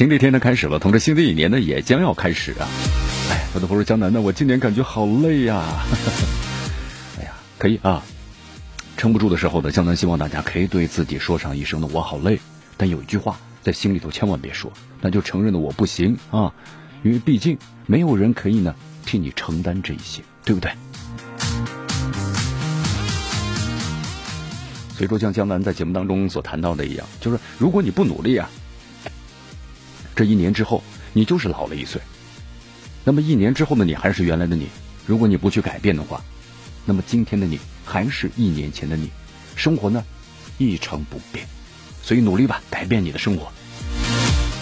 新的一天呢开始了，同时新的一年呢也将要开始啊！哎，我的朋友江南呢，我今年感觉好累呀！哎呀，可以啊，撑不住的时候呢，江南希望大家可以对自己说上一声的“我好累”，但有一句话在心里头千万别说，那就承认的我不行啊！因为毕竟没有人可以呢替你承担这一些，对不对？所以说，像江南在节目当中所谈到的一样，就是如果你不努力啊。这一年之后，你就是老了一岁。那么一年之后的你还是原来的你。如果你不去改变的话，那么今天的你还是一年前的你。生活呢，一成不变。所以努力吧，改变你的生活。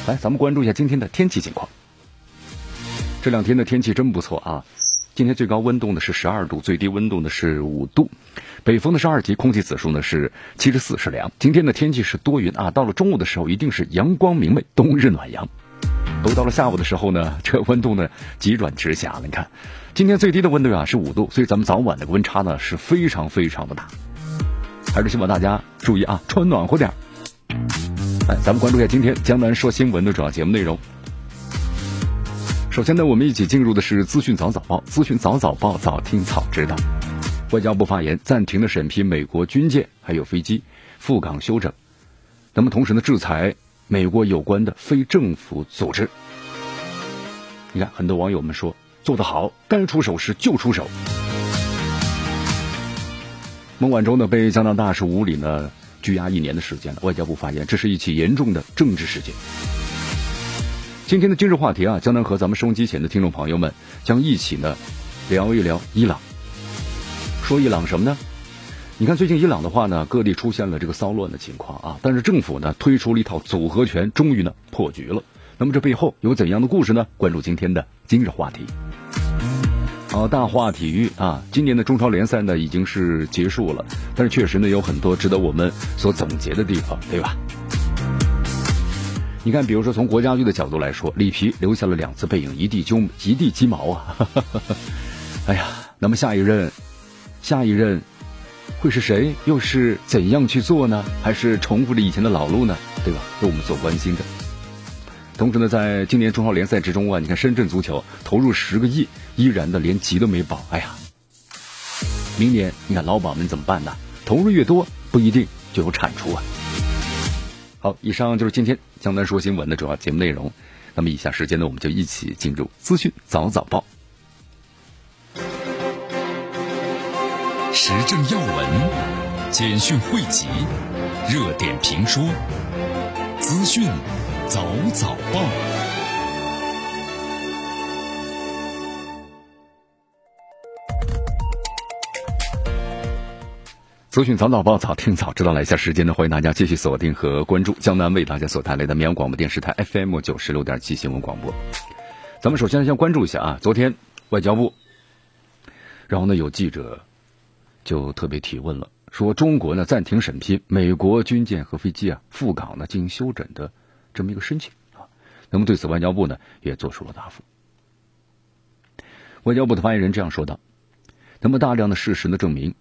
来，咱们关注一下今天的天气情况。这两天的天气真不错啊！今天最高温度呢是十二度，最低温度呢是五度。北风呢是二级，空气指数呢是七十四，是凉。今天的天气是多云啊，到了中午的时候一定是阳光明媚，冬日暖阳。都到了下午的时候呢，这温度呢急转直下了。你看，今天最低的温度啊是五度，所以咱们早晚的温差呢是非常非常的大。还是希望大家注意啊，穿暖和点。哎，咱们关注一下今天江南说新闻的主要节目内容。首先呢，我们一起进入的是资讯早早报，资讯早早报，早听早知道。外交部发言暂停了审批美国军舰还有飞机赴港休整，那么同时呢，制裁美国有关的非政府组织。你看，很多网友们说做得好，该出手时就出手。孟晚舟呢被加拿大是无理呢拘押一年的时间了，外交部发言，这是一起严重的政治事件。今天的今日话题啊，将能和咱们收音机前的听众朋友们将一起呢聊一聊伊朗。说伊朗什么呢？你看最近伊朗的话呢，各地出现了这个骚乱的情况啊，但是政府呢推出了一套组合拳，终于呢破局了。那么这背后有怎样的故事呢？关注今天的今日话题。好，大话体育啊，今年的中超联赛呢已经是结束了，但是确实呢有很多值得我们所总结的地方，对吧？你看，比如说从国家队的角度来说，里皮留下了两次背影，一地鸡一地鸡毛啊！哎呀，那么下一任。下一任会是谁？又是怎样去做呢？还是重复着以前的老路呢？对吧？是我们所关心的。同时呢，在今年中超联赛之中啊，你看深圳足球投入十个亿，依然的连级都没保。哎呀，明年你看老板们怎么办呢？投入越多，不一定就有产出啊。好，以上就是今天江南说新闻的主要节目内容。那么以下时间呢，我们就一起进入资讯早早报。时政要闻、简讯汇集、热点评说、资讯早早报。资讯早早报，早听早知道。来一下时间呢，欢迎大家继续锁定和关注江南为大家所带来的绵阳广播电视台 FM 九十六点七新闻广播。咱们首先先关注一下啊，昨天外交部，然后呢有记者。就特别提问了，说中国呢暂停审批美国军舰和飞机啊赴港呢进行休整的这么一个申请啊。那么对此，外交部呢也做出了答复。外交部的发言人这样说道：“那么大量的事实呢证明，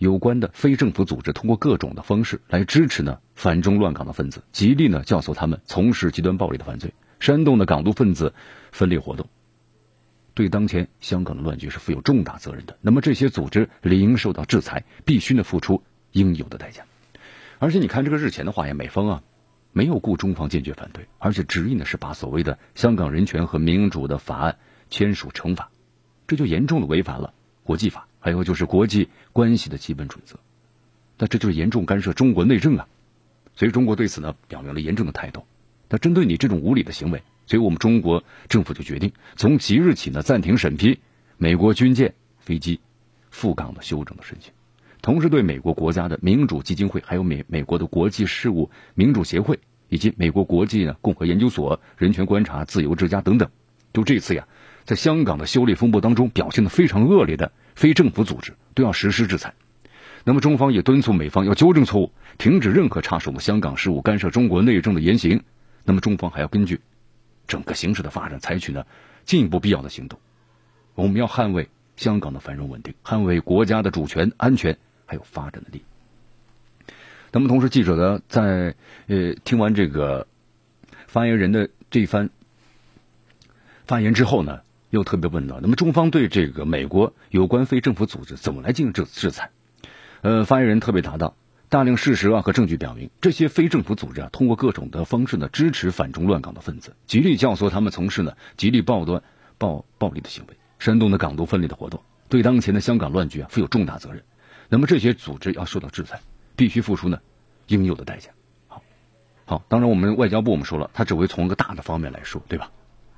有关的非政府组织通过各种的方式来支持呢反中乱港的分子，极力呢教唆他们从事极端暴力的犯罪，煽动的港独分子分裂活动。”对当前香港的乱局是负有重大责任的。那么这些组织理应受到制裁，必须呢付出应有的代价。而且你看这个日前的话呀，美方啊没有顾中方坚决反对，而且执意呢是把所谓的香港人权和民主的法案签署惩罚，这就严重的违反了国际法，还有就是国际关系的基本准则。那这就是严重干涉中国内政啊！所以中国对此呢表明了严正的态度。那针对你这种无理的行为。所以我们中国政府就决定从即日起呢暂停审批美国军舰、飞机赴港的休整的申请。同时对美国国家的民主基金会、还有美美国的国际事务民主协会以及美国国际呢共和研究所、人权观察、自由之家等等，就这次呀，在香港的修例风波当中表现的非常恶劣的非政府组织都要实施制裁。那么中方也敦促美方要纠正错误，停止任何插手的香港事务、干涉中国内政的言行。那么中方还要根据整个形势的发展，采取呢进一步必要的行动。我们要捍卫香港的繁荣稳定，捍卫国家的主权、安全还有发展的利益。那么同时，记者呢在呃听完这个发言人的这一番发言之后呢，又特别问到：那么中方对这个美国有关非政府组织怎么来进行制制裁？呃，发言人特别答到，大量事实啊和证据表明，这些非政府组织啊，通过各种的方式呢，支持反中乱港的分子，极力教唆他们从事呢极力暴端、暴暴力的行为，煽动的港独分裂的活动，对当前的香港乱局啊负有重大责任。那么这些组织要受到制裁，必须付出呢应有的代价。好，好，当然我们外交部我们说了，他只会从一个大的方面来说，对吧？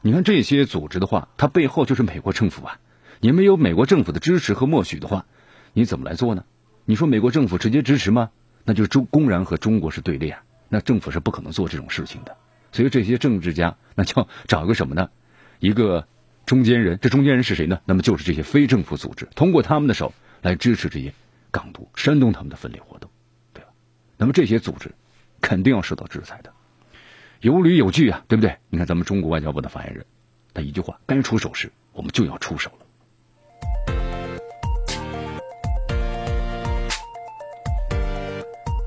你看这些组织的话，它背后就是美国政府啊，你没有美国政府的支持和默许的话，你怎么来做呢？你说美国政府直接支持吗？那就是中公然和中国是对立啊！那政府是不可能做这种事情的。所以这些政治家那就找一个什么呢？一个中间人。这中间人是谁呢？那么就是这些非政府组织，通过他们的手来支持这些港独，煽动他们的分裂活动，对吧？那么这些组织肯定要受到制裁的，有理有据啊，对不对？你看咱们中国外交部的发言人，他一句话：该出手时，我们就要出手了。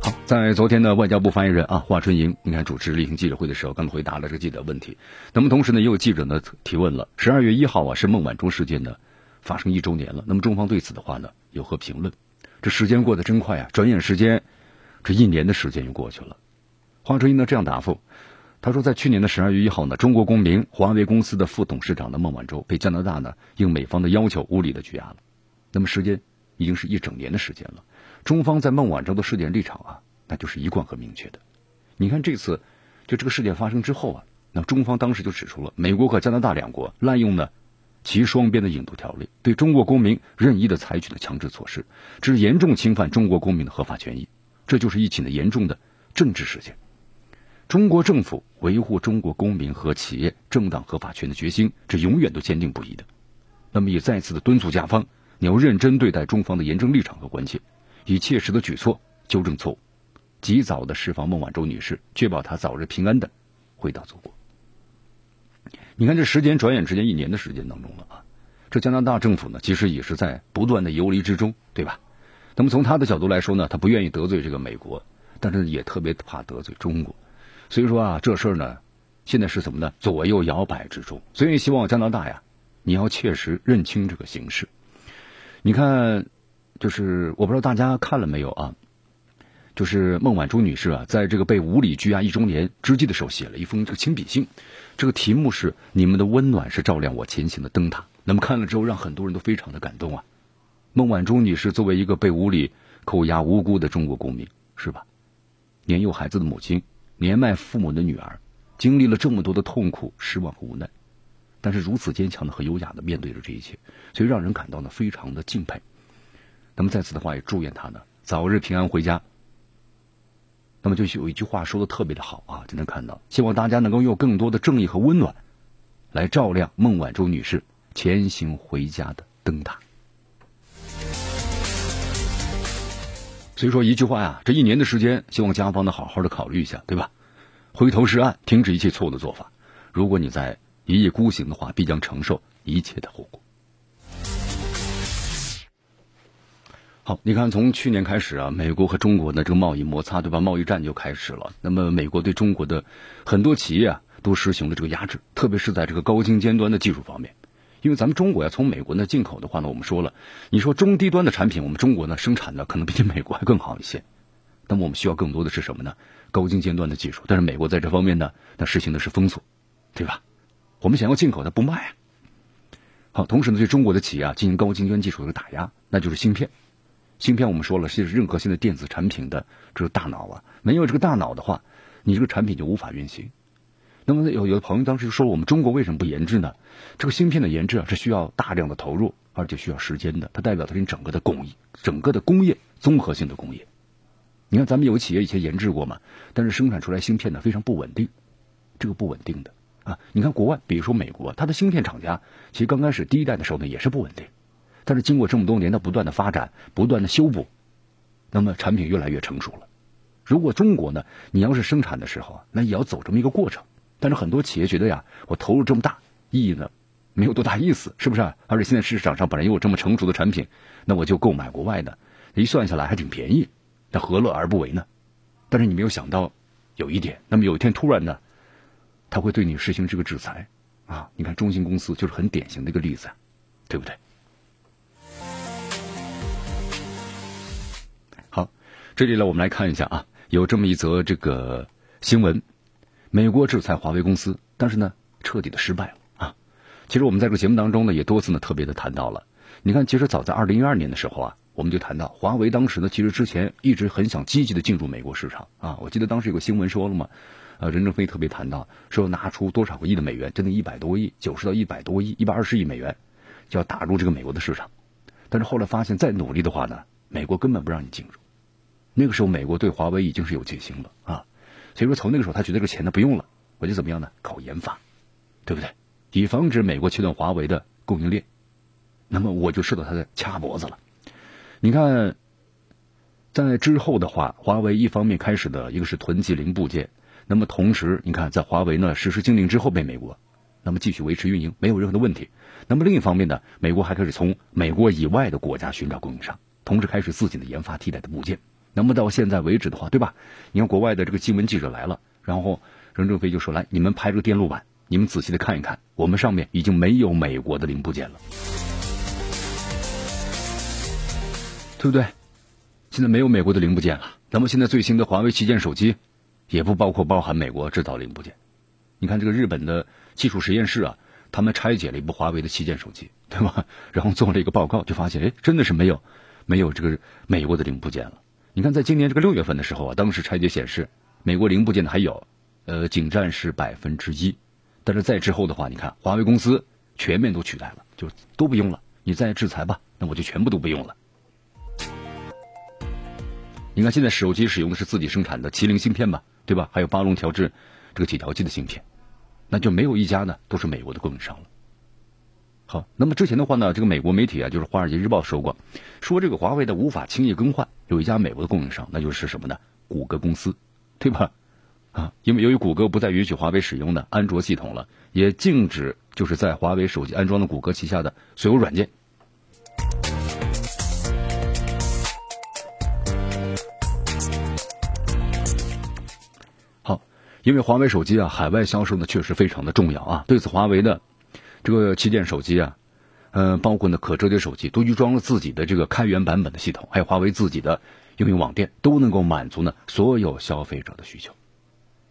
好在昨天的外交部发言人啊华春莹，你看主持例行记者会的时候，刚回答了这个记者问题。那么同时呢，也有记者呢提问了：十二月一号啊，是孟晚舟事件呢发生一周年了。那么中方对此的话呢，有何评论？这时间过得真快啊，转眼时间，这一年的时间就过去了。华春莹呢这样答复：他说，在去年的十二月一号呢，中国公民华为公司的副董事长的孟晚舟被加拿大呢应美方的要求无理的拘押了。那么时间已经是一整年的时间了。中方在孟晚舟的事件立场啊。那就是一贯和明确的。你看这次，就这个事件发生之后啊，那中方当时就指出了美国和加拿大两国滥用呢其双边的引渡条例，对中国公民任意的采取的强制措施，这是严重侵犯中国公民的合法权益，这就是一起的严重的政治事件。中国政府维护中国公民和企业正当合法权的决心，这永远都坚定不移的。那么也再次的敦促甲方，你要认真对待中方的严正立场和关切，以切实的举措纠正错误。及早的释放孟晚舟女士，确保她早日平安的回到祖国。你看，这时间转眼之间一年的时间当中了啊！这加拿大政府呢，其实也是在不断的游离之中，对吧？那么从他的角度来说呢，他不愿意得罪这个美国，但是也特别怕得罪中国，所以说啊，这事儿呢，现在是什么呢？左右摇摆之中。所以希望加拿大呀，你要切实认清这个形势。你看，就是我不知道大家看了没有啊？就是孟晚舟女士啊，在这个被无理拘押一周年之际的时候，写了一封这个亲笔信，这个题目是“你们的温暖是照亮我前行的灯塔”。那么看了之后，让很多人都非常的感动啊。孟晚舟女士作为一个被无理扣押无辜的中国公民，是吧？年幼孩子的母亲，年迈父母的女儿，经历了这么多的痛苦、失望和无奈，但是如此坚强的和优雅的面对着这一切，所以让人感到呢非常的敬佩。那么在此的话，也祝愿她呢早日平安回家。那么就有一句话说的特别的好啊，就能看到，希望大家能够用更多的正义和温暖，来照亮孟晚舟女士前行回家的灯塔。所以说一句话呀，这一年的时间，希望家方呢好好的考虑一下，对吧？回头是岸，停止一切错误的做法。如果你在一意孤行的话，必将承受一切的后果。好，你看，从去年开始啊，美国和中国的这个贸易摩擦，对吧？贸易战就开始了。那么，美国对中国的很多企业啊，都实行了这个压制，特别是在这个高精尖端的技术方面。因为咱们中国呀，从美国呢进口的话呢，我们说了，你说中低端的产品，我们中国呢生产的可能比美国还更好一些。那么，我们需要更多的是什么呢？高精尖端的技术。但是，美国在这方面呢，那实行的是封锁，对吧？我们想要进口，它不卖啊。好，同时呢，对中国的企业啊进行高精尖技术的打压，那就是芯片。芯片我们说了是任何现在电子产品的这个大脑啊，没有这个大脑的话，你这个产品就无法运行。那么有有的朋友当时就说，我们中国为什么不研制呢？这个芯片的研制啊是需要大量的投入，而且需要时间的，它代表的是你整个的工艺，整个的工业综合性的工业。你看，咱们有企业以前研制过嘛，但是生产出来芯片呢非常不稳定，这个不稳定的啊。你看国外，比如说美国，它的芯片厂家其实刚开始第一代的时候呢也是不稳定，但是经过这么多年的不断的发展、不断的修补，那么产品越来越成熟了。如果中国呢，你要是生产的时候，那也要走这么一个过程。但是很多企业觉得呀，我投入这么大，意义呢没有多大意思，是不是？而且现在市场上本来有这么成熟的产品，那我就购买国外的，一算下来还挺便宜。那何乐而不为呢？但是你没有想到有一点，那么有一天突然呢，他会对你实行这个制裁啊！你看中兴公司就是很典型的一个例子，对不对？好，这里呢，我们来看一下啊，有这么一则这个新闻：美国制裁华为公司，但是呢，彻底的失败了啊！其实我们在这个节目当中呢，也多次呢特别的谈到了。你看，其实早在二零一二年的时候啊。我们就谈到华为当时呢，其实之前一直很想积极的进入美国市场啊。我记得当时有个新闻说了嘛，呃，任正非特别谈到说拿出多少个亿的美元，真的一百多亿，九十到一百多亿，一百二十亿美元，就要打入这个美国的市场。但是后来发现，再努力的话呢，美国根本不让你进入。那个时候，美国对华为已经是有戒心了啊。所以说，从那个时候他觉得这个钱呢不用了，我就怎么样呢？搞研发，对不对？以防止美国切断华为的供应链，那么我就受到他的掐脖子了。你看，在之后的话，华为一方面开始的一个是囤积零部件，那么同时，你看在华为呢实施禁令之后被美国，那么继续维持运营没有任何的问题。那么另一方面呢，美国还开始从美国以外的国家寻找供应商，同时开始自己的研发替代的部件。那么到现在为止的话，对吧？你看国外的这个新闻记者来了，然后任正非就说：“来，你们拍这个电路板，你们仔细的看一看，我们上面已经没有美国的零部件了。”对不对？现在没有美国的零部件了。那么现在最新的华为旗舰手机，也不包括包含美国制造零部件。你看这个日本的技术实验室啊，他们拆解了一部华为的旗舰手机，对吧？然后做了一个报告，就发现，哎，真的是没有没有这个美国的零部件了。你看，在今年这个六月份的时候啊，当时拆解显示，美国零部件的还有，呃，仅占是百分之一。但是在之后的话，你看华为公司全面都取代了，就都不用了。你再制裁吧，那我就全部都不用了。你看，现在手机使用的是自己生产的麒麟芯片吧，对吧？还有八龙调制这个几条 G 的芯片，那就没有一家呢都是美国的供应商了。好，那么之前的话呢，这个美国媒体啊，就是《华尔街日报》说过，说这个华为的无法轻易更换，有一家美国的供应商，那就是什么呢？谷歌公司，对吧？啊，因为由于谷歌不再允许华为使用的安卓系统了，也禁止就是在华为手机安装的谷歌旗下的所有软件。好因为华为手机啊，海外销售呢确实非常的重要啊。对此，华为的这个旗舰手机啊，呃，包括呢可折叠手机，都预装了自己的这个开源版本的系统，还有华为自己的应用网店，都能够满足呢所有消费者的需求。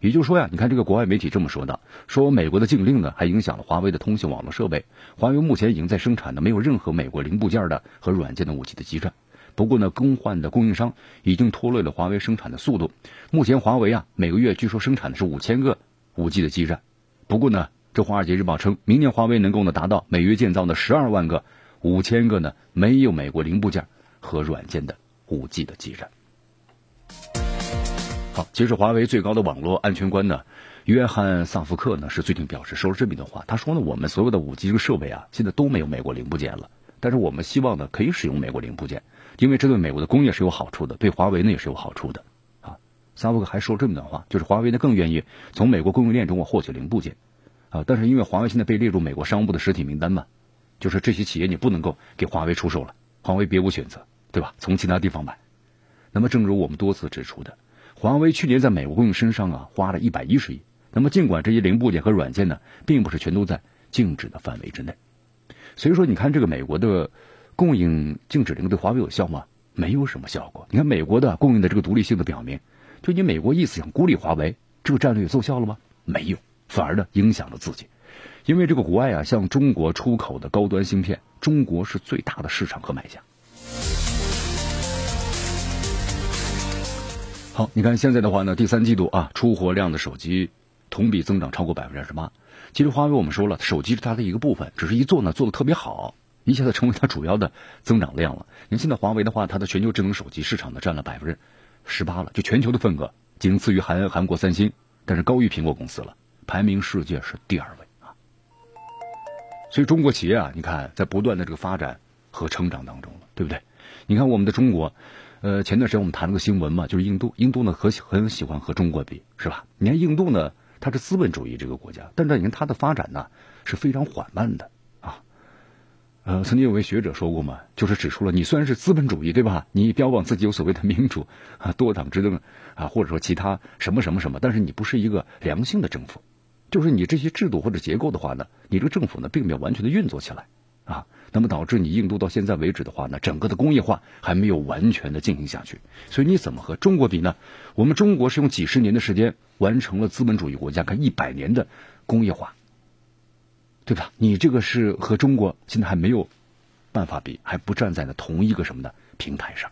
也就是说呀，你看这个国外媒体这么说的，说美国的禁令呢还影响了华为的通信网络设备，华为目前已经在生产的没有任何美国零部件的和软件的五 G 的基站。不过呢，更换的供应商已经拖累了华为生产的速度。目前华为啊，每个月据说生产的是五千个五 G 的基站。不过呢，这华尔街日报称，明年华为能够呢达到每月建造的十二万个五千个呢没有美国零部件和软件的五 G 的基站。好，其实华为最高的网络安全官呢，约翰萨福克呢是最近表示说了这么一段话，他说呢，我们所有的五 G 这个设备啊，现在都没有美国零部件了，但是我们希望呢可以使用美国零部件。因为这对美国的工业是有好处的，对华为呢也是有好处的，啊，萨福克还说这么一段话，就是华为呢更愿意从美国供应链中获取零部件，啊，但是因为华为现在被列入美国商务部的实体名单嘛，就是这些企业你不能够给华为出售了，华为别无选择，对吧？从其他地方买。那么正如我们多次指出的，华为去年在美国供应身上啊花了一百一十亿，那么尽管这些零部件和软件呢，并不是全都在禁止的范围之内，所以说你看这个美国的。供应禁止令对华为有效吗？没有什么效果。你看美国的供应的这个独立性的表明，就你美国意思想孤立华为，这个战略奏效了吗？没有，反而呢影响了自己。因为这个国外啊向中国出口的高端芯片，中国是最大的市场和买家。好，你看现在的话呢，第三季度啊出货量的手机同比增长超过百分之二十八。其实华为我们说了，手机是它的一个部分，只是一做呢做的特别好。一下子成为它主要的增长量了。你现在华为的话，它的全球智能手机市场呢占了百分之十八了，就全球的份额仅次于韩韩国三星，但是高于苹果公司了，排名世界是第二位啊。所以中国企业啊，你看在不断的这个发展和成长当中了，对不对？你看我们的中国，呃，前段时间我们谈了个新闻嘛，就是印度，印度呢和很喜欢和中国比，是吧？你看印度呢，它是资本主义这个国家，但是你看它的发展呢是非常缓慢的啊。呃，曾经有位学者说过嘛，就是指出了你虽然是资本主义，对吧？你标榜自己有所谓的民主啊、多党执政啊，或者说其他什么什么什么，但是你不是一个良性的政府，就是你这些制度或者结构的话呢，你这个政府呢并没有完全的运作起来啊。那么导致你印度到现在为止的话呢，整个的工业化还没有完全的进行下去，所以你怎么和中国比呢？我们中国是用几十年的时间完成了资本主义国家看一百年的工业化，对吧？你这个是和中国现在还没有办法比，还不站在呢同一个什么的平台上。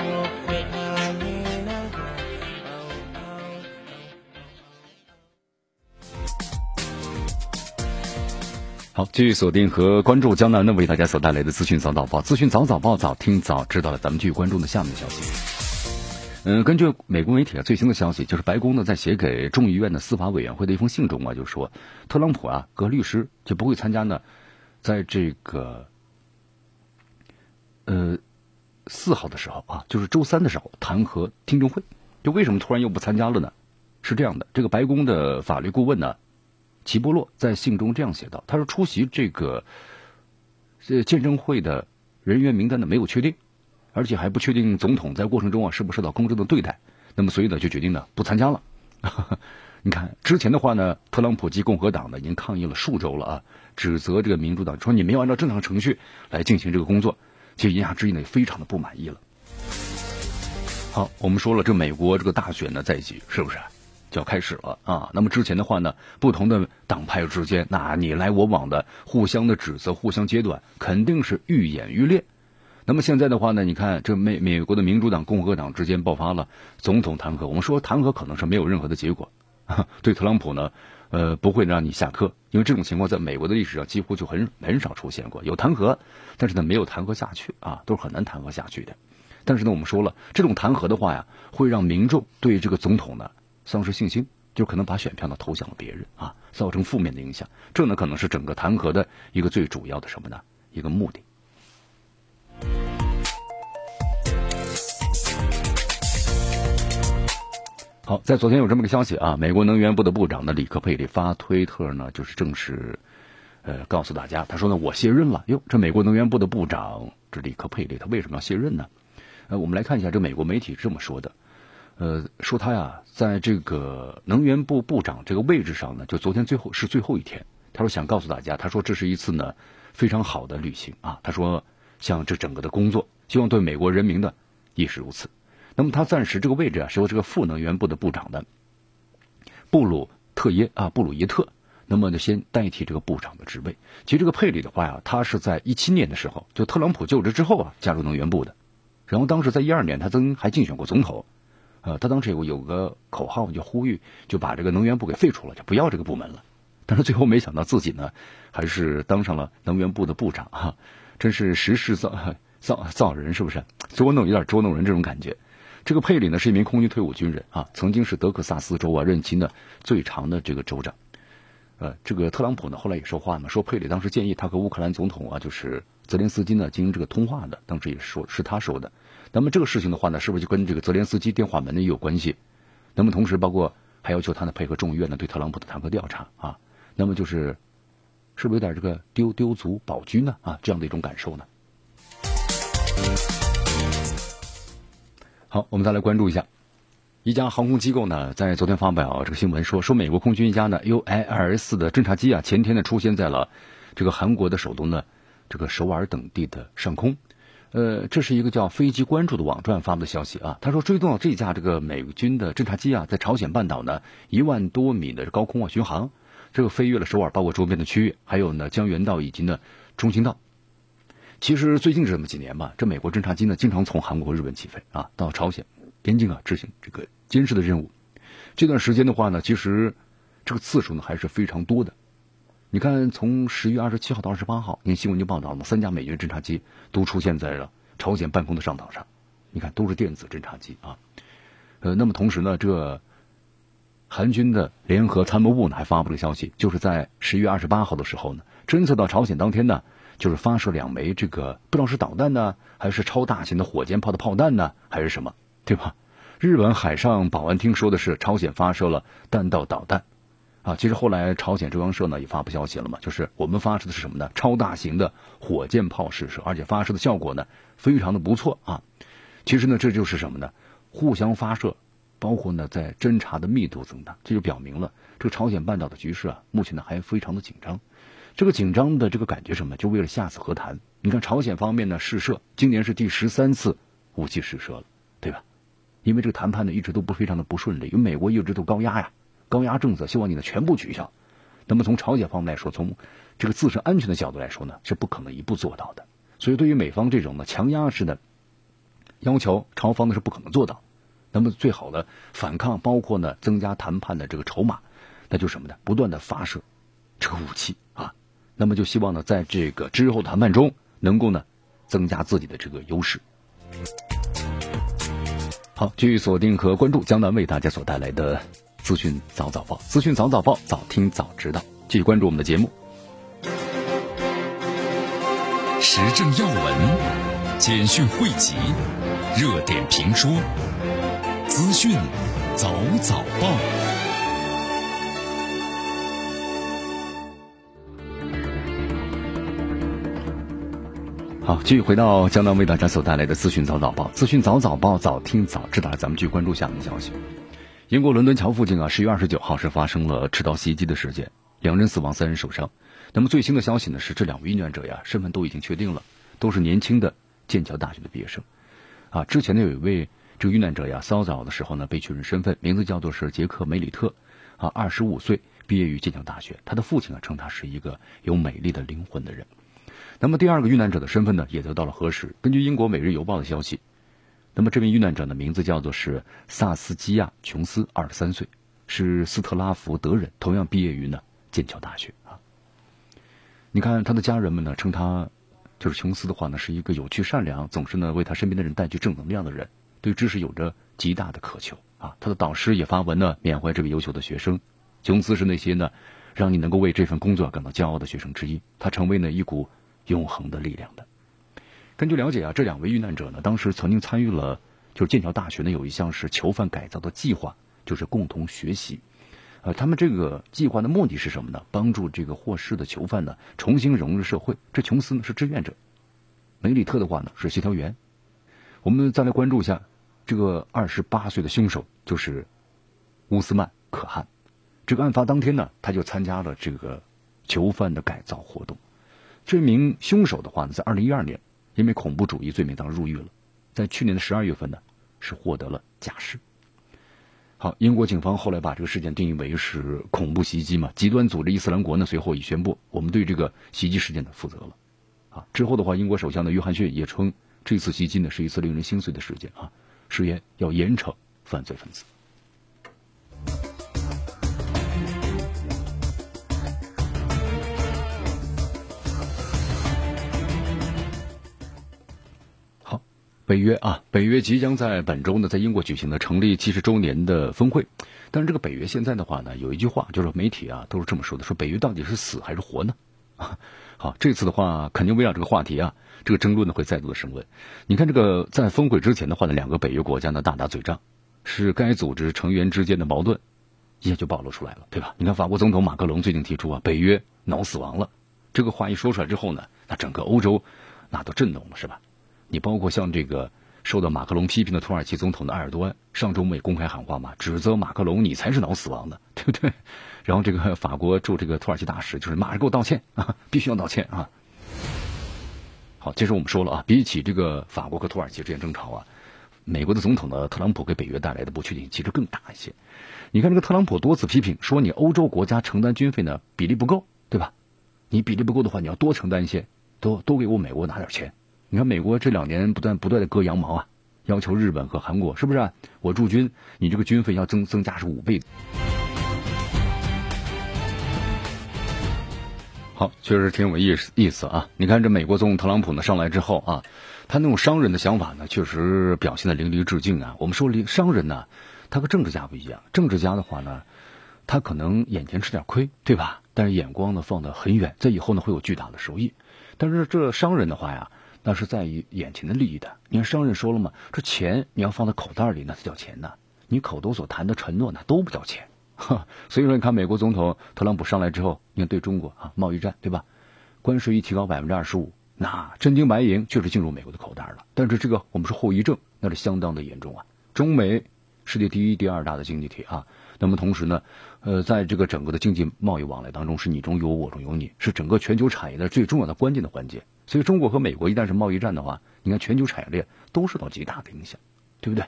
好，继续锁定和关注江南呢为大家所带来的资讯早早报，资讯早早报早听早知道了。咱们继续关注的下面的消息。嗯，根据美国媒体啊最新的消息，就是白宫呢在写给众议院的司法委员会的一封信中啊，就说特朗普啊和律师就不会参加呢，在这个呃四号的时候啊，就是周三的时候弹劾听证会。就为什么突然又不参加了呢？是这样的，这个白宫的法律顾问呢。齐波洛在信中这样写道：“他说出席这个这见证会的人员名单呢没有确定，而且还不确定总统在过程中啊是不受到公正的对待。那么所以呢就决定呢不参加了。你看之前的话呢，特朗普及共和党呢已经抗议了数周了啊，指责这个民主党说你没有按照正常程序来进行这个工作，其实言下之意呢也非常的不满意了。好，我们说了这美国这个大选呢在即，是不是？”就要开始了啊！那么之前的话呢，不同的党派之间，那你来我往的，互相的指责，互相揭短，肯定是愈演愈烈。那么现在的话呢，你看这美美国的民主党、共和党之间爆发了总统弹劾。我们说弹劾可能是没有任何的结果，对特朗普呢，呃，不会让你下课，因为这种情况在美国的历史上几乎就很很少出现过。有弹劾，但是呢没有弹劾下去啊，都是很难弹劾下去的。但是呢，我们说了，这种弹劾的话呀，会让民众对这个总统呢。丧失信心，就可能把选票呢投向了别人啊，造成负面的影响。这呢可能是整个弹劾的一个最主要的什么呢？一个目的。好，在昨天有这么个消息啊，美国能源部的部长呢，里克佩里发推特呢，就是正式呃告诉大家，他说呢，我卸任了。哟，这美国能源部的部长这里克佩里，他为什么要卸任呢？呃，我们来看一下，这美国媒体是这么说的。呃，说他呀，在这个能源部部长这个位置上呢，就昨天最后是最后一天。他说想告诉大家，他说这是一次呢非常好的旅行啊。他说像这整个的工作，希望对美国人民的亦是如此。那么他暂时这个位置啊，是由这个副能源部的部长的布鲁特耶啊布鲁耶特，那么呢先代替这个部长的职位。其实这个佩里的话呀，他是在一七年的时候，就特朗普就职之后啊，加入能源部的。然后当时在一二年，他曾还竞选过总统。呃，他当时有有个口号，就呼吁就把这个能源部给废除了，就不要这个部门了。但是最后没想到自己呢，还是当上了能源部的部长哈，真是时势造造造人，是不是？捉弄有点捉弄人这种感觉。这个佩里呢是一名空军退伍军人啊，曾经是德克萨斯州啊任期呢最长的这个州长。呃，这个特朗普呢后来也说话嘛，说佩里当时建议他和乌克兰总统啊就是泽连斯基呢进行这个通话的，当时也说是他说的。那么这个事情的话呢，是不是就跟这个泽连斯基电话门呢也有关系？那么同时，包括还要求他呢配合众议院呢对特朗普的弹劾调查啊？那么就是，是不是有点这个丢丢卒保车呢？啊，这样的一种感受呢？好，我们再来关注一下，一家航空机构呢，在昨天发表这个新闻说，说美国空军一家呢 UAS 的侦察机啊，前天呢出现在了这个韩国的首都呢这个首尔等地的上空。呃，这是一个叫飞机关注的网站发布的消息啊。他说，追踪到这架这个美军的侦察机啊，在朝鲜半岛呢一万多米的高空啊巡航，这个飞越了首尔，包括周边的区域，还有呢江原道以及呢中心道。其实最近这么几年吧，这美国侦察机呢经常从韩国日本起飞啊，到朝鲜。边境啊，执行这个监视的任务。这段时间的话呢，其实这个次数呢还是非常多的。你看，从十月二十七号到二十八号，您新闻就报道了，三架美军侦察机都出现在了朝鲜半空的上岛上。你看，都是电子侦察机啊。呃，那么同时呢，这韩军的联合参谋部呢还发布了消息，就是在十月二十八号的时候呢，侦测到朝鲜当天呢，就是发射两枚这个不知道是导弹呢，还是超大型的火箭炮的炮弹呢，还是什么？对吧？日本海上保安厅说的是朝鲜发射了弹道导弹，啊，其实后来朝鲜中央社呢也发布消息了嘛，就是我们发射的是什么呢？超大型的火箭炮试射，而且发射的效果呢非常的不错啊。其实呢这就是什么呢？互相发射，包括呢在侦察的密度增大，这就表明了这个朝鲜半岛的局势啊，目前呢还非常的紧张。这个紧张的这个感觉什么？就为了下次和谈。你看朝鲜方面呢试射，今年是第十三次武器试射了，对吧？因为这个谈判呢一直都不非常的不顺利，因为美国一直都高压呀，高压政策，希望你呢全部取消。那么从朝鲜方面来说，从这个自身安全的角度来说呢，是不可能一步做到的。所以对于美方这种呢强压式的要求，朝方呢是不可能做到。那么最好的反抗，包括呢增加谈判的这个筹码，那就是什么呢？不断的发射这个武器啊。那么就希望呢在这个之后谈判中，能够呢增加自己的这个优势。好，继续锁定和关注江南为大家所带来的资讯早早报，资讯早早报，早听早知道。继续关注我们的节目，时政要闻、简讯汇集、热点评说、资讯早早报。好，继续回到江南为大家所带来的资讯早早报，资讯早早报，早听早知道。咱们继续关注下面的消息：英国伦敦桥附近啊，十月二十九号是发生了持刀袭击的事件，两人死亡，三人受伤。那么最新的消息呢是，这两位遇难者呀，身份都已经确定了，都是年轻的剑桥大学的毕业生。啊，之前呢有一位这个遇难者呀，稍早的时候呢被确认身份，名字叫做是杰克梅里特，啊，二十五岁，毕业于剑桥大学。他的父亲啊称他是一个有美丽的灵魂的人。那么第二个遇难者的身份呢，也得到了核实。根据英国《每日邮报》的消息，那么这名遇难者的名字叫做是萨斯基亚·琼斯，二十三岁，是斯特拉福德人，同样毕业于呢剑桥大学啊。你看他的家人们呢，称他就是琼斯的话呢，是一个有趣、善良，总是呢为他身边的人带去正能量的人，对知识有着极大的渴求啊。他的导师也发文呢缅怀这位优秀的学生。琼斯是那些呢让你能够为这份工作感到骄傲的学生之一。他成为呢一股。永恒的力量的。根据了解啊，这两位遇难者呢，当时曾经参与了，就是剑桥大学呢有一项是囚犯改造的计划，就是共同学习。呃，他们这个计划的目的是什么呢？帮助这个获释的囚犯呢重新融入社会。这琼斯呢是志愿者，梅里特的话呢是协调员。我们再来关注一下这个二十八岁的凶手，就是乌斯曼可汗。这个案发当天呢，他就参加了这个囚犯的改造活动。这名凶手的话呢，在二零一二年因为恐怖主义罪名当中入狱了，在去年的十二月份呢，是获得了假释。好，英国警方后来把这个事件定义为是恐怖袭击嘛，极端组织伊斯兰国呢随后已宣布我们对这个袭击事件呢负责了。啊，之后的话，英国首相的约翰逊也称这次袭击呢是一次令人心碎的事件啊，誓言要严惩犯罪分子。北约啊，北约即将在本周呢，在英国举行的成立七十周年的峰会。但是这个北约现在的话呢，有一句话就是媒体啊都是这么说的：说北约到底是死还是活呢？啊 好，这次的话肯定围绕这个话题啊，这个争论呢会再度的升温。你看这个在峰会之前的话呢，两个北约国家呢大打嘴仗，是该组织成员之间的矛盾也就暴露出来了，对吧？你看法国总统马克龙最近提出啊，北约脑死亡了，这个话一说出来之后呢，那整个欧洲那都震动了，是吧？你包括像这个受到马克龙批评的土耳其总统的埃尔多安，上周末也公开喊话嘛，指责马克龙你才是脑死亡的，对不对？然后这个法国驻这个土耳其大使就是马上给我道歉啊，必须要道歉啊。好，其实我们说了啊，比起这个法国和土耳其之间争吵啊，美国的总统呢特朗普给北约带来的不确定其实更大一些。你看这个特朗普多次批评说，你欧洲国家承担军费呢比例不够，对吧？你比例不够的话，你要多承担一些，多多给我美国拿点钱。你看美国这两年不断不断的割羊毛啊，要求日本和韩国是不是？我驻军，你这个军费要增增加是五倍。好，确实挺有意思意思啊！你看这美国总统特朗普呢上来之后啊，他那种商人的想法呢，确实表现的淋漓致敬啊。我们说，商人呢，他和政治家不一样。政治家的话呢，他可能眼前吃点亏，对吧？但是眼光呢放得很远，在以后呢会有巨大的收益。但是这商人的话呀，那是在于眼前的利益的。你看商人说了嘛，这钱你要放在口袋里，那才叫钱呢。你口头所谈的承诺，那都不叫钱。所以说，你看美国总统特朗普上来之后，你看对中国啊贸易战对吧？关税一提高百分之二十五，那真金白银确实进入美国的口袋了。但是这个我们说后遗症，那是相当的严重啊。中美世界第一、第二大的经济体啊，那么同时呢，呃，在这个整个的经济贸易往来当中，是你中有我，我中有你，是整个全球产业的最重要的关键的环节。所以中国和美国一旦是贸易战的话，你看全球产业链都受到极大的影响，对不对？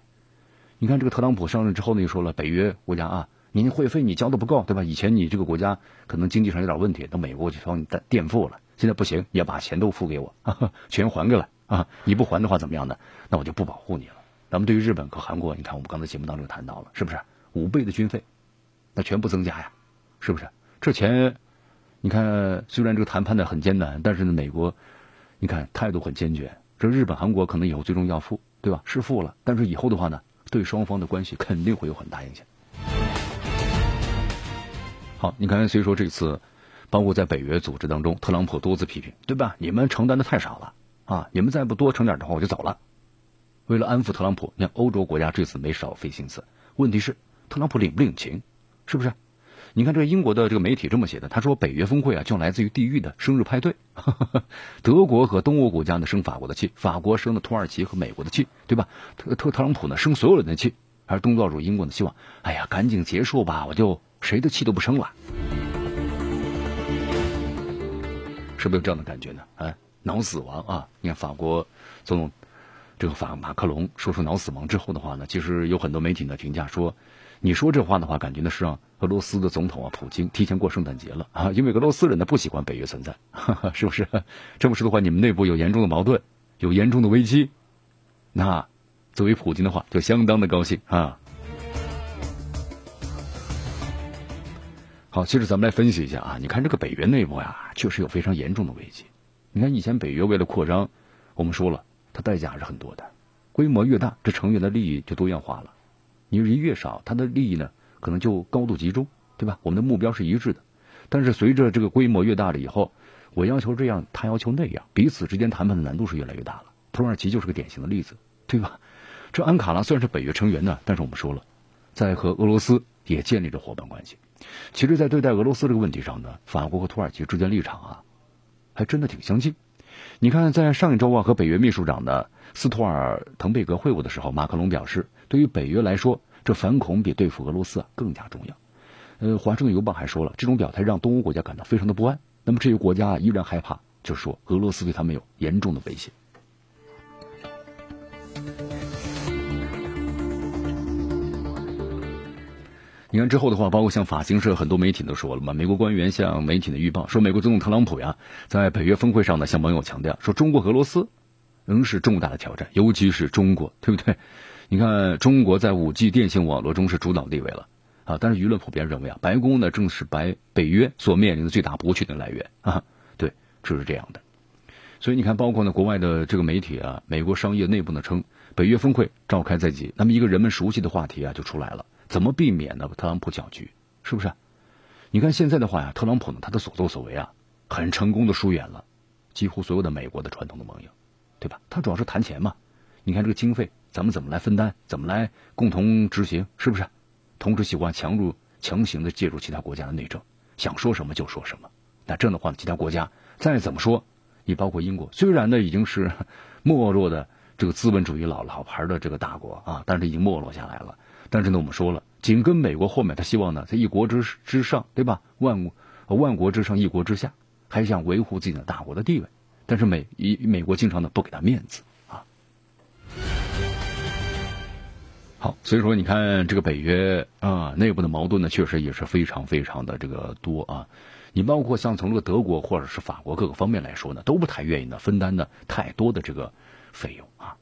你看这个特朗普上任之后呢，又说了北约国家啊。您会费你交的不够，对吧？以前你这个国家可能经济上有点问题，那美国就帮你垫垫付了。现在不行，你要把钱都付给我，钱还给来啊！你不还的话怎么样呢？那我就不保护你了。咱们对于日本和韩国，你看我们刚才节目当中谈到了，是不是五倍的军费？那全部增加呀，是不是？这钱，你看虽然这个谈判的很艰难，但是呢，美国你看态度很坚决。这日本、韩国可能以后最终要付，对吧？是付了，但是以后的话呢，对双方的关系肯定会有很大影响。好，你看，所以说这次，包括在北约组织当中，特朗普多次批评，对吧？你们承担的太少了啊！你们再不多承点的话，我就走了。为了安抚特朗普，你看欧洲国家这次没少费心思。问题是，特朗普领不领情？是不是？你看这英国的这个媒体这么写的，他说北约峰会啊，就来自于地狱的生日派对。德国和东欧国家呢生法国的气，法国生的土耳其和美国的气，对吧？特特特朗普呢生所有人的气，而东道主英国呢希望，哎呀，赶紧结束吧，我就。谁的气都不生了，是不是有这样的感觉呢？啊，脑死亡啊！你看法国总统这个法马克龙说出脑死亡之后的话呢，其实有很多媒体呢评价说，你说这话的话，感觉呢是让俄罗斯的总统啊普京提前过圣诞节了啊，因为俄罗斯人呢不喜欢北约存在，是不是？这么说的话，你们内部有严重的矛盾，有严重的危机，那作为普京的话就相当的高兴啊。好，其实咱们来分析一下啊，你看这个北约内部呀，确实有非常严重的危机。你看以前北约为了扩张，我们说了，它代价还是很多的。规模越大，这成员的利益就多样化了。你人越少，他的利益呢可能就高度集中，对吧？我们的目标是一致的。但是随着这个规模越大了以后，我要求这样，他要求那样，彼此之间谈判的难度是越来越大了。土耳其就是个典型的例子，对吧？这安卡拉虽然是北约成员呢，但是我们说了，在和俄罗斯也建立着伙伴关系。其实，在对待俄罗斯这个问题上呢，法国和土耳其之间立场啊，还真的挺相近。你看，在上一周啊，和北约秘书长的斯托尔滕贝格会晤的时候，马克龙表示，对于北约来说，这反恐比对付俄罗斯啊更加重要。呃，华盛顿邮报还说了，这种表态让东欧国家感到非常的不安。那么这些国家啊依然害怕，就是说俄罗斯对他们有严重的威胁。你看之后的话，包括像法新社很多媒体都说了嘛，美国官员向媒体的预报说，美国总统特朗普呀，在北约峰会上呢，向盟友强调说，中国、俄罗斯仍是重大的挑战，尤其是中国，对不对？你看，中国在五 G 电信网络中是主导地位了啊，但是舆论普遍认为啊，白宫呢正是白北约所面临的最大不确定来源啊，对，就是这样的。所以你看，包括呢国外的这个媒体啊，美国商业内部呢称，北约峰会召开在即，那么一个人们熟悉的话题啊就出来了。怎么避免呢？特朗普搅局，是不是？你看现在的话呀，特朗普呢，他的所作所为啊，很成功的疏远了几乎所有的美国的传统的盟友，对吧？他主要是谈钱嘛。你看这个经费，咱们怎么来分担？怎么来共同执行？是不是？同时喜欢强入、强行的介入其他国家的内政，想说什么就说什么。那这样的话，其他国家再怎么说，你包括英国，虽然呢已经是 没落的。这个资本主义老老牌的这个大国啊，但是已经没落下来了。但是呢，我们说了，紧跟美国后面，他希望呢在一国之之上，对吧？万万国之上，一国之下，还想维护自己的大国的地位。但是美一美国经常的不给他面子啊。好，所以说你看这个北约啊内部的矛盾呢，确实也是非常非常的这个多啊。你包括像从这个德国或者是法国各个方面来说呢，都不太愿意呢分担的太多的这个费用啊。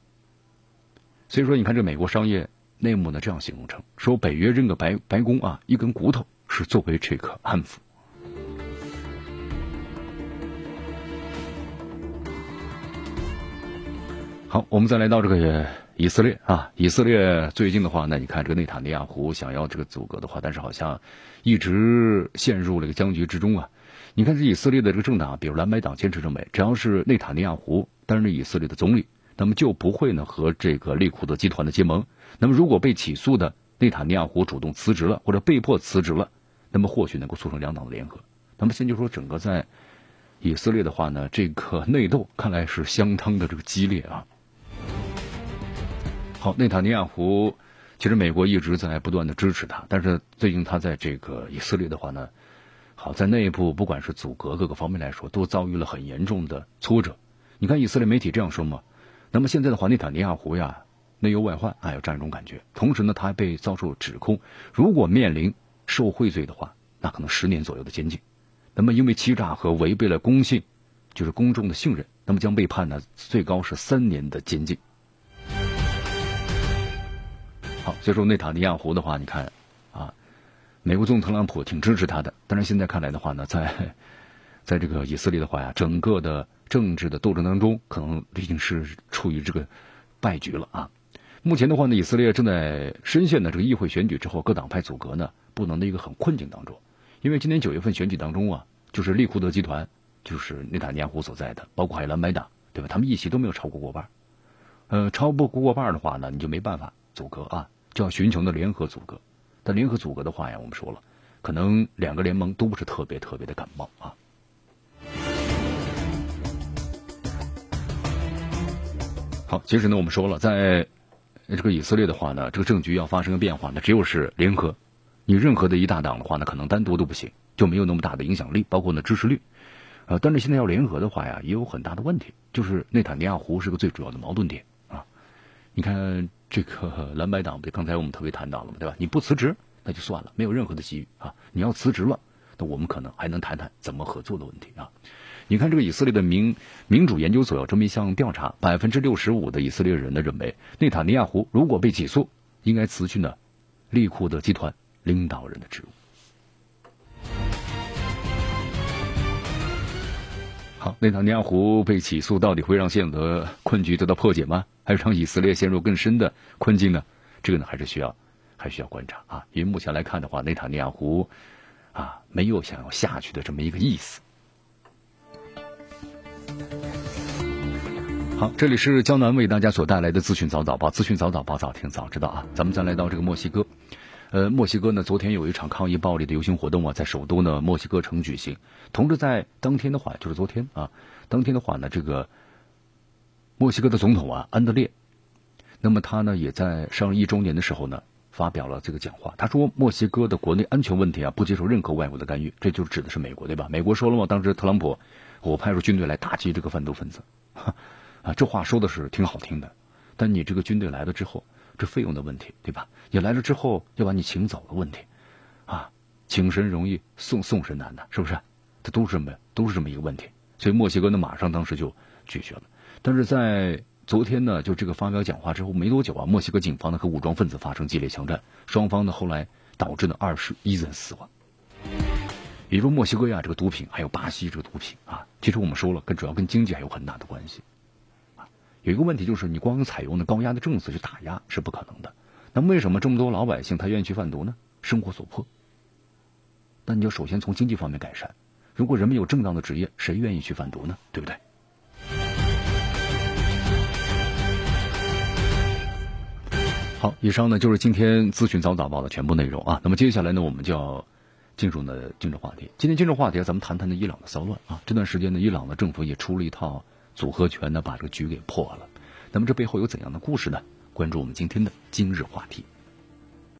所以说，你看这美国商业内幕呢这样形容称，说北约扔个白白宫啊一根骨头是作为这个安抚。好，我们再来到这个以色列啊，以色列最近的话呢，你看这个内塔尼亚胡想要这个阻隔的话，但是好像一直陷入了一个僵局之中啊。你看这以色列的这个政党，比如蓝白党坚持认为，只要是内塔尼亚胡担任以色列的总理，那么就不会呢和这个利库德集团的结盟。那么如果被起诉的内塔尼亚胡主动辞职了，或者被迫辞职了，那么或许能够促成两党的联合。那么现在就说整个在以色列的话呢，这个内斗看来是相当的这个激烈啊。好，内塔尼亚胡，其实美国一直在不断的支持他，但是最近他在这个以色列的话呢，好在内部不管是阻隔各个方面来说，都遭遇了很严重的挫折。你看以色列媒体这样说嘛？那么现在的话，内塔尼亚胡呀，内忧外患，啊，有这样一种感觉。同时呢，他还被遭受指控，如果面临受贿罪的话，那可能十年左右的监禁。那么因为欺诈和违背了公信，就是公众的信任，那么将被判呢最高是三年的监禁。好，所以说内塔尼亚胡的话，你看，啊，美国总统特朗普挺支持他的，但是现在看来的话呢，在，在这个以色列的话呀，整个的政治的斗争当中，可能已经是处于这个败局了啊。目前的话呢，以色列正在深陷的这个议会选举之后，各党派阻隔呢，不能的一个很困境当中。因为今年九月份选举当中啊，就是利库德集团，就是内塔尼亚胡所在的，包括还有蓝白党，对吧？他们一起都没有超过过半，呃，超不过半的话呢，你就没办法。阻隔啊，就要寻求的联合阻隔，但联合阻隔的话呀，我们说了，可能两个联盟都不是特别特别的感冒啊。好，其实呢，我们说了，在这个以色列的话呢，这个政局要发生变化呢，只有是联合。你任何的一大党的话呢，可能单独都不行，就没有那么大的影响力，包括呢支持率。呃，但是现在要联合的话呀，也有很大的问题，就是内塔尼亚胡是个最主要的矛盾点啊。你看。这个 蓝白党，不刚才我们特别谈到了嘛，对吧？你不辞职，那就算了，没有任何的机遇啊。你要辞职了，我们可能还能谈谈怎么合作的问题啊。你看，这个以色列的民民主研究所有这么一项调查，百分之六十五的以色列人呢认为，内塔尼亚胡如果被起诉，应该辞去呢利库德集团领导人的职务。好，内塔尼亚胡被起诉，到底会让现有的困局得到破解吗？还是让以色列陷入更深的困境呢？这个呢，还是需要，还需要观察啊。因为目前来看的话，内塔尼亚胡啊，没有想要下去的这么一个意思。好，这里是江南为大家所带来的资讯早早报，资讯早早报，早听早知道啊。咱们再来到这个墨西哥。呃，墨西哥呢，昨天有一场抗议暴力的游行活动啊，在首都呢墨西哥城举行。同时在当天的话，就是昨天啊，当天的话呢，这个墨西哥的总统啊安德烈，那么他呢也在上一周年的时候呢发表了这个讲话。他说，墨西哥的国内安全问题啊，不接受任何外国的干预，这就指的是美国对吧？美国说了嘛，当时特朗普，我派出军队来打击这个贩毒分子，啊，这话说的是挺好听的，但你这个军队来了之后。这费用的问题，对吧？你来了之后要把你请走的问题，啊，请神容易送送神难的，是不是？它都是这么都是这么一个问题。所以墨西哥呢，马上当时就拒绝了。但是在昨天呢，就这个发表讲话之后没多久啊，墨西哥警方呢和武装分子发生激烈枪战，双方呢后来导致了二十一人死亡。比如墨西哥呀，这个毒品还有巴西这个毒品啊，其实我们说了，跟主要跟经济还有很大的关系。有一个问题就是，你光采用的高压的政策去打压是不可能的。那为什么这么多老百姓他愿意去贩毒呢？生活所迫。那你就首先从经济方面改善。如果人们有正当的职业，谁愿意去贩毒呢？对不对？好，以上呢就是今天资讯早早报的全部内容啊。那么接下来呢，我们就要进入呢今日话题。今天今日话题，咱们谈谈的伊朗的骚乱啊。这段时间呢，伊朗的政府也出了一套。组合拳呢，把这个局给破了。那么这背后有怎样的故事呢？关注我们今天的今日话题。